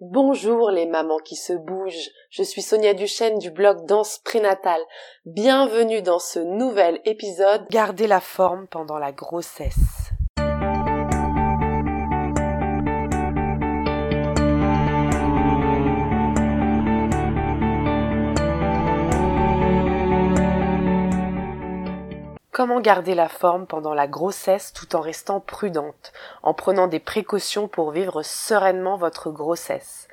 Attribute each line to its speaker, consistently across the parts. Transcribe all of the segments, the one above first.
Speaker 1: Bonjour les mamans qui se bougent, je suis Sonia Duchesne du blog Danse Prénatale. Bienvenue dans ce nouvel épisode
Speaker 2: Garder la forme pendant la grossesse. Comment garder la forme pendant la grossesse tout en restant prudente, en prenant des précautions pour vivre sereinement votre grossesse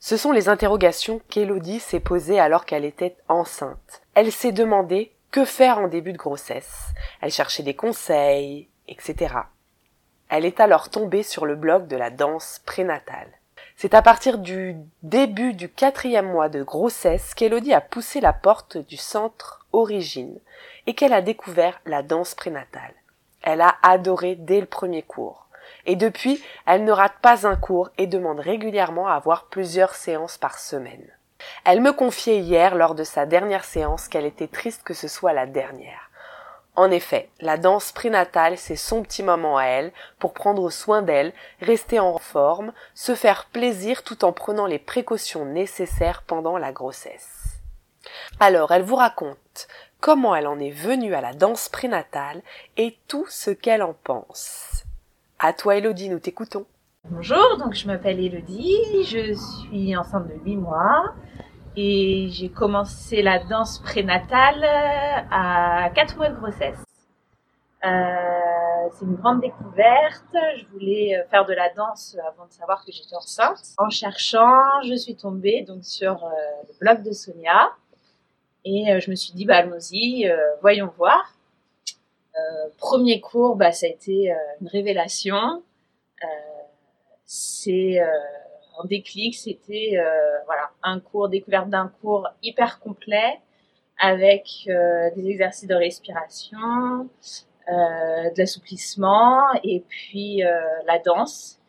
Speaker 2: Ce sont les interrogations qu'Élodie s'est posées alors qu'elle était enceinte. Elle s'est demandé que faire en début de grossesse. Elle cherchait des conseils, etc. Elle est alors tombée sur le blog de la danse prénatale. C'est à partir du début du quatrième mois de grossesse qu'Élodie a poussé la porte du centre Et qu'elle a découvert la danse prénatale. Elle a adoré dès le premier cours. Et depuis, elle ne rate pas un cours et demande régulièrement à avoir plusieurs séances par semaine. Elle me confiait hier lors de sa dernière séance qu'elle était triste que ce soit la dernière. En effet, la danse prénatale, c'est son petit moment à elle pour prendre soin d'elle, rester en forme, se faire plaisir tout en prenant les précautions nécessaires pendant la grossesse. Alors, elle vous raconte comment elle en est venue à la danse prénatale et tout ce qu'elle en pense. À toi, Elodie, nous t'écoutons.
Speaker 3: Bonjour, donc je m'appelle Elodie, je suis enceinte de 8 mois et j'ai commencé la danse prénatale à 4 mois de grossesse. Euh, c'est une grande découverte. Je voulais faire de la danse avant de savoir que j'étais enceinte. En cherchant, je suis tombée sur euh, le blog de Sonia et euh, je me suis dit, bah, allons-y, euh, voyons voir. Euh, premier cours, bah, ça a été une révélation. c'est un déclic, c'était voilà un cours découverte d'un cours hyper complet avec des exercices de respiration, de l'assouplissement et puis la danse.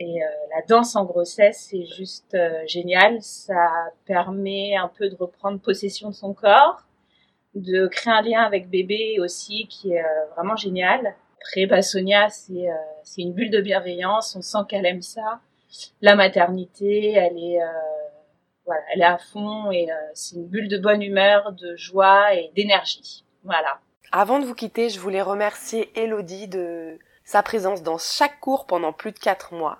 Speaker 3: Et euh, la danse en grossesse, c'est juste euh, génial. Ça permet un peu de reprendre possession de son corps, de créer un lien avec bébé aussi, qui est euh, vraiment génial. Après, bah, Sonia, c'est c'est une bulle de bienveillance. On sent qu'elle aime ça. La maternité, elle est voilà, elle est à fond et c'est une bulle de bonne humeur, de joie et d'énergie. Voilà.
Speaker 2: Avant de vous quitter, je voulais remercier Elodie de sa présence dans chaque cours pendant plus de quatre mois.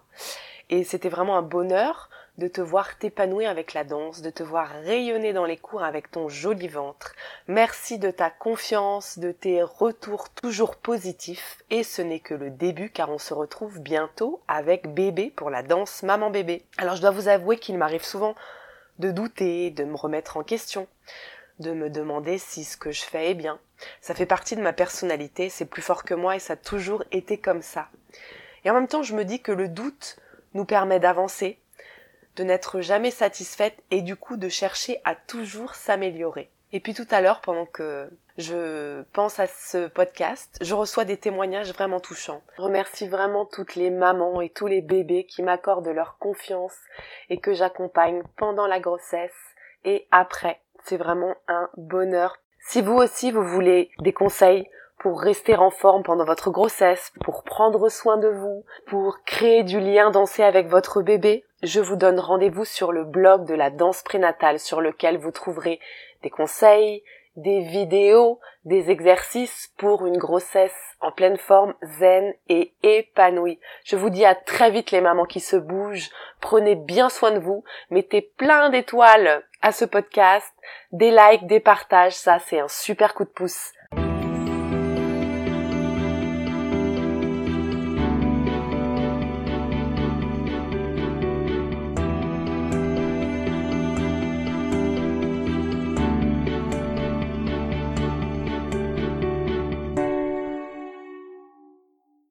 Speaker 2: Et c'était vraiment un bonheur de te voir t'épanouir avec la danse, de te voir rayonner dans les cours avec ton joli ventre. Merci de ta confiance, de tes retours toujours positifs. Et ce n'est que le début car on se retrouve bientôt avec bébé pour la danse maman bébé. Alors je dois vous avouer qu'il m'arrive souvent de douter, de me remettre en question de me demander si ce que je fais est bien. Ça fait partie de ma personnalité, c'est plus fort que moi et ça a toujours été comme ça. Et en même temps, je me dis que le doute nous permet d'avancer, de n'être jamais satisfaite et du coup de chercher à toujours s'améliorer. Et puis tout à l'heure, pendant que je pense à ce podcast, je reçois des témoignages vraiment touchants. Je remercie vraiment toutes les mamans et tous les bébés qui m'accordent leur confiance et que j'accompagne pendant la grossesse et après c'est vraiment un bonheur. Si vous aussi vous voulez des conseils pour rester en forme pendant votre grossesse, pour prendre soin de vous, pour créer du lien dansé avec votre bébé, je vous donne rendez-vous sur le blog de la danse prénatale sur lequel vous trouverez des conseils, des vidéos, des exercices pour une grossesse en pleine forme, zen et épanouie. Je vous dis à très vite les mamans qui se bougent. Prenez bien soin de vous. Mettez plein d'étoiles à ce podcast. Des likes, des partages. Ça, c'est un super coup de pouce.